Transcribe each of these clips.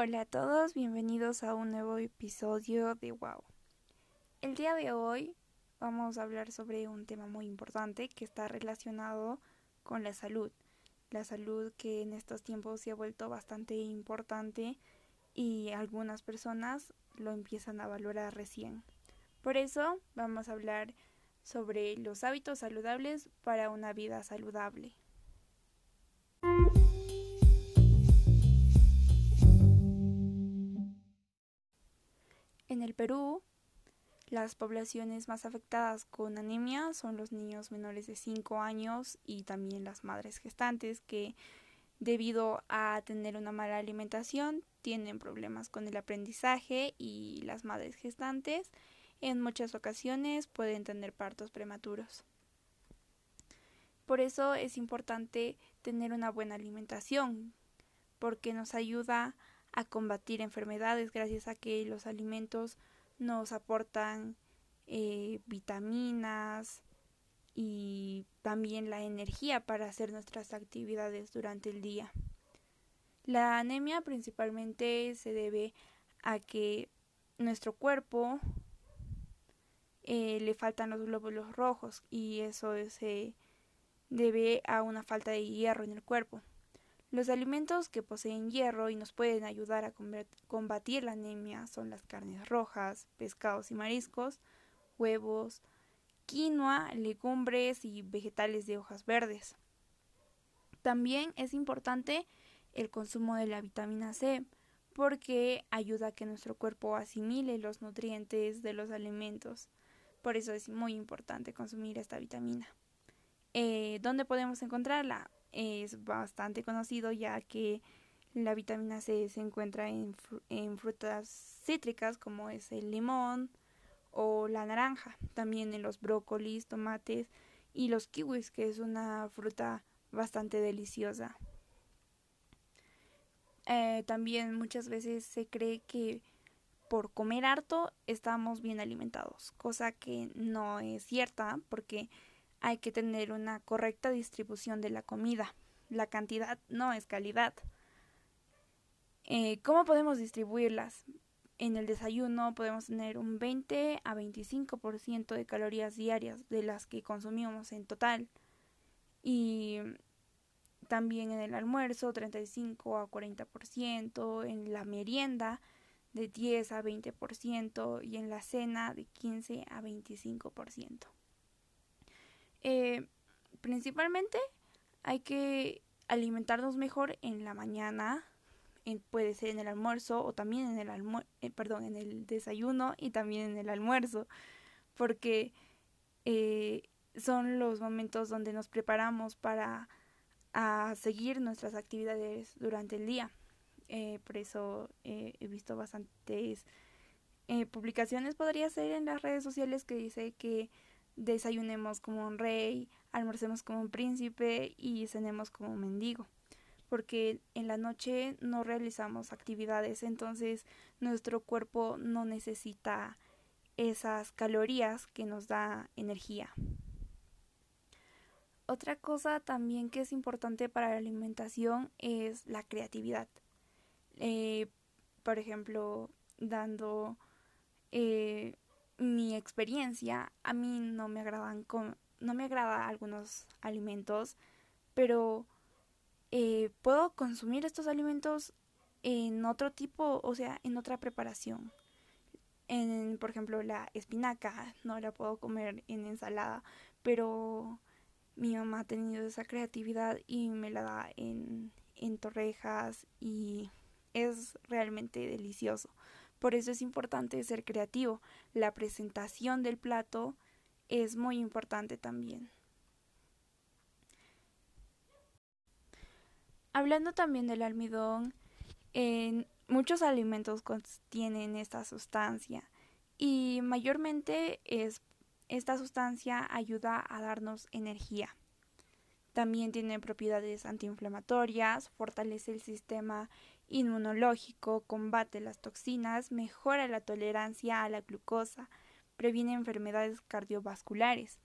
Hola a todos, bienvenidos a un nuevo episodio de Wow. El día de hoy vamos a hablar sobre un tema muy importante que está relacionado con la salud. La salud que en estos tiempos se ha vuelto bastante importante y algunas personas lo empiezan a valorar recién. Por eso vamos a hablar sobre los hábitos saludables para una vida saludable. En el Perú, las poblaciones más afectadas con anemia son los niños menores de 5 años y también las madres gestantes que debido a tener una mala alimentación tienen problemas con el aprendizaje y las madres gestantes en muchas ocasiones pueden tener partos prematuros. Por eso es importante tener una buena alimentación porque nos ayuda a combatir enfermedades gracias a que los alimentos nos aportan eh, vitaminas y también la energía para hacer nuestras actividades durante el día. La anemia principalmente se debe a que nuestro cuerpo eh, le faltan los glóbulos rojos y eso se debe a una falta de hierro en el cuerpo. Los alimentos que poseen hierro y nos pueden ayudar a combatir la anemia son las carnes rojas, pescados y mariscos, huevos, quinoa, legumbres y vegetales de hojas verdes. También es importante el consumo de la vitamina C porque ayuda a que nuestro cuerpo asimile los nutrientes de los alimentos. Por eso es muy importante consumir esta vitamina. Eh, ¿Dónde podemos encontrarla? Es bastante conocido ya que la vitamina C se encuentra en, en frutas cítricas como es el limón o la naranja, también en los brócolis, tomates y los kiwis, que es una fruta bastante deliciosa. Eh, también muchas veces se cree que por comer harto estamos bien alimentados, cosa que no es cierta porque hay que tener una correcta distribución de la comida. La cantidad no es calidad. Eh, ¿Cómo podemos distribuirlas? En el desayuno podemos tener un 20 a 25% de calorías diarias de las que consumimos en total. Y también en el almuerzo 35 a 40%, en la merienda de 10 a 20% y en la cena de 15 a 25%. Eh, principalmente hay que alimentarnos mejor en la mañana, puede ser en el almuerzo o también en el eh, perdón, en el desayuno y también en el almuerzo, porque eh, son los momentos donde nos preparamos para seguir nuestras actividades durante el día. por eso he visto bastantes publicaciones, podría ser en las redes sociales que dice que desayunemos como un rey, almorcemos como un príncipe y cenemos como un mendigo. Porque en la noche no realizamos actividades, entonces nuestro cuerpo no necesita esas calorías que nos da energía. Otra cosa también que es importante para la alimentación es la creatividad. Eh, por ejemplo, dando eh, mi experiencia, a mí no me agradan no me agrada algunos alimentos, pero eh, puedo consumir estos alimentos en otro tipo, o sea, en otra preparación. En, por ejemplo, la espinaca no la puedo comer en ensalada, pero mi mamá ha tenido esa creatividad y me la da en, en torrejas y es realmente delicioso. Por eso es importante ser creativo. La presentación del plato es muy importante también. Hablando también del almidón, muchos alimentos contienen esta sustancia y mayormente es esta sustancia ayuda a darnos energía. También tiene propiedades antiinflamatorias, fortalece el sistema inmunológico, combate las toxinas, mejora la tolerancia a la glucosa, previene enfermedades cardiovasculares.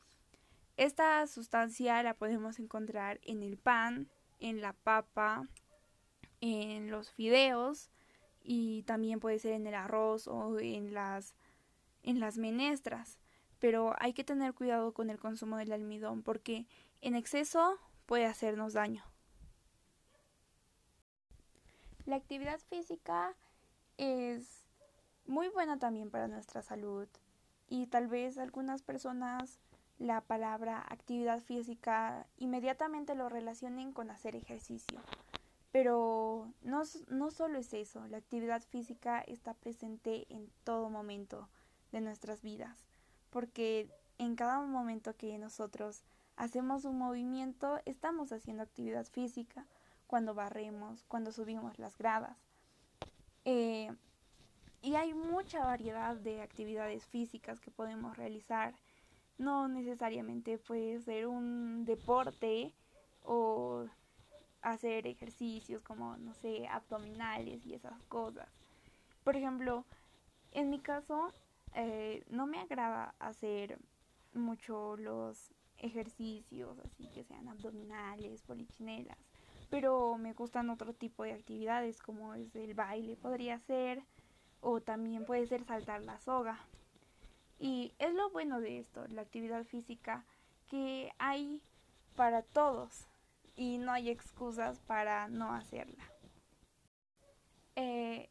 Esta sustancia la podemos encontrar en el pan, en la papa, en los fideos y también puede ser en el arroz o en las en las menestras, pero hay que tener cuidado con el consumo del almidón porque en exceso puede hacernos daño. La actividad física es muy buena también para nuestra salud y tal vez algunas personas la palabra actividad física inmediatamente lo relacionen con hacer ejercicio. Pero no, no solo es eso, la actividad física está presente en todo momento de nuestras vidas, porque en cada momento que nosotros hacemos un movimiento, estamos haciendo actividad física, cuando barremos, cuando subimos las gradas. Eh, y hay mucha variedad de actividades físicas que podemos realizar. No necesariamente puede ser un deporte o hacer ejercicios como, no sé, abdominales y esas cosas. Por ejemplo, en mi caso, eh, no me agrada hacer mucho los ejercicios, así que sean abdominales, polichinelas, pero me gustan otro tipo de actividades como es el baile, podría ser, o también puede ser saltar la soga. Y es lo bueno de esto, la actividad física, que hay para todos y no hay excusas para no hacerla. Eh,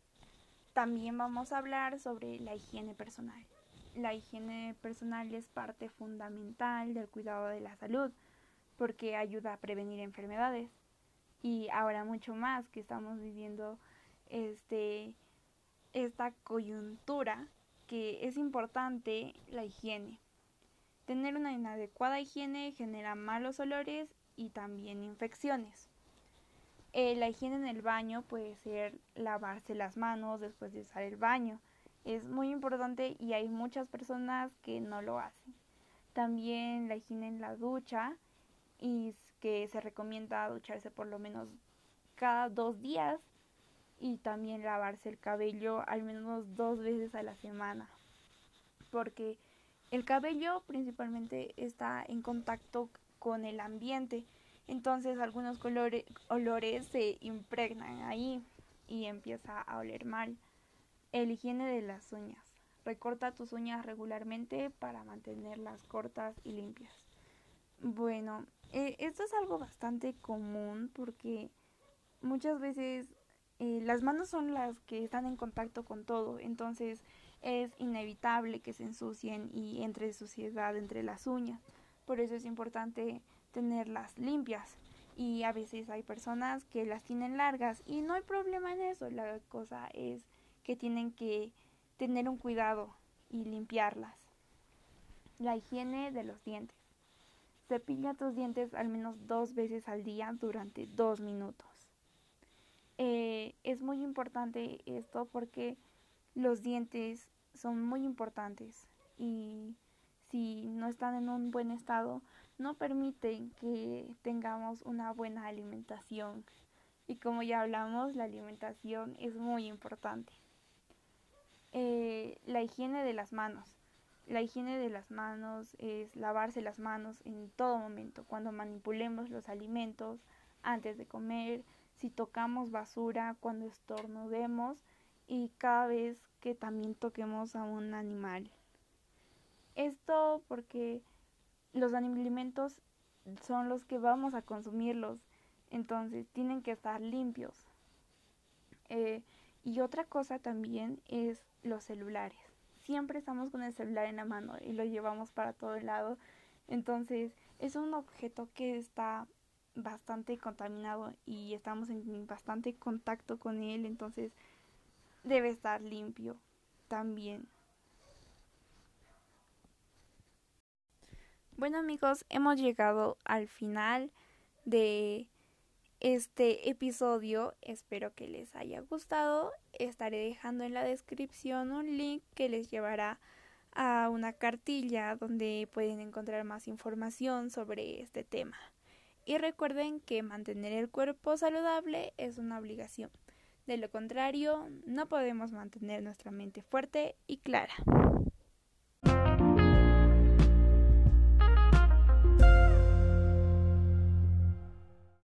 también vamos a hablar sobre la higiene personal. La higiene personal es parte fundamental del cuidado de la salud porque ayuda a prevenir enfermedades y ahora mucho más que estamos viviendo este esta coyuntura que es importante la higiene. Tener una inadecuada higiene genera malos olores y también infecciones. Eh, la higiene en el baño puede ser lavarse las manos después de usar el baño. Es muy importante y hay muchas personas que no lo hacen. También la higiene en la ducha y que se recomienda ducharse por lo menos cada dos días y también lavarse el cabello al menos dos veces a la semana porque el cabello principalmente está en contacto con el ambiente entonces algunos colores, olores se impregnan ahí y empieza a oler mal el higiene de las uñas recorta tus uñas regularmente para mantenerlas cortas y limpias bueno eh, esto es algo bastante común porque muchas veces eh, las manos son las que están en contacto con todo, entonces es inevitable que se ensucien y entre suciedad entre las uñas. Por eso es importante tenerlas limpias. Y a veces hay personas que las tienen largas y no hay problema en eso. La cosa es que tienen que tener un cuidado y limpiarlas. La higiene de los dientes. Cepilla tus dientes al menos dos veces al día durante dos minutos. Eh, es muy importante esto porque los dientes son muy importantes y si no están en un buen estado no permiten que tengamos una buena alimentación y como ya hablamos la alimentación es muy importante eh, la higiene de las manos la higiene de las manos es lavarse las manos en todo momento cuando manipulemos los alimentos antes de comer si tocamos basura, cuando estornudemos y cada vez que también toquemos a un animal. Esto porque los alimentos son los que vamos a consumirlos, entonces tienen que estar limpios. Eh, y otra cosa también es los celulares. Siempre estamos con el celular en la mano y lo llevamos para todo el lado. Entonces es un objeto que está bastante contaminado y estamos en bastante contacto con él, entonces debe estar limpio también. Bueno amigos, hemos llegado al final de este episodio. Espero que les haya gustado. Estaré dejando en la descripción un link que les llevará a una cartilla donde pueden encontrar más información sobre este tema. Y recuerden que mantener el cuerpo saludable es una obligación. De lo contrario, no podemos mantener nuestra mente fuerte y clara.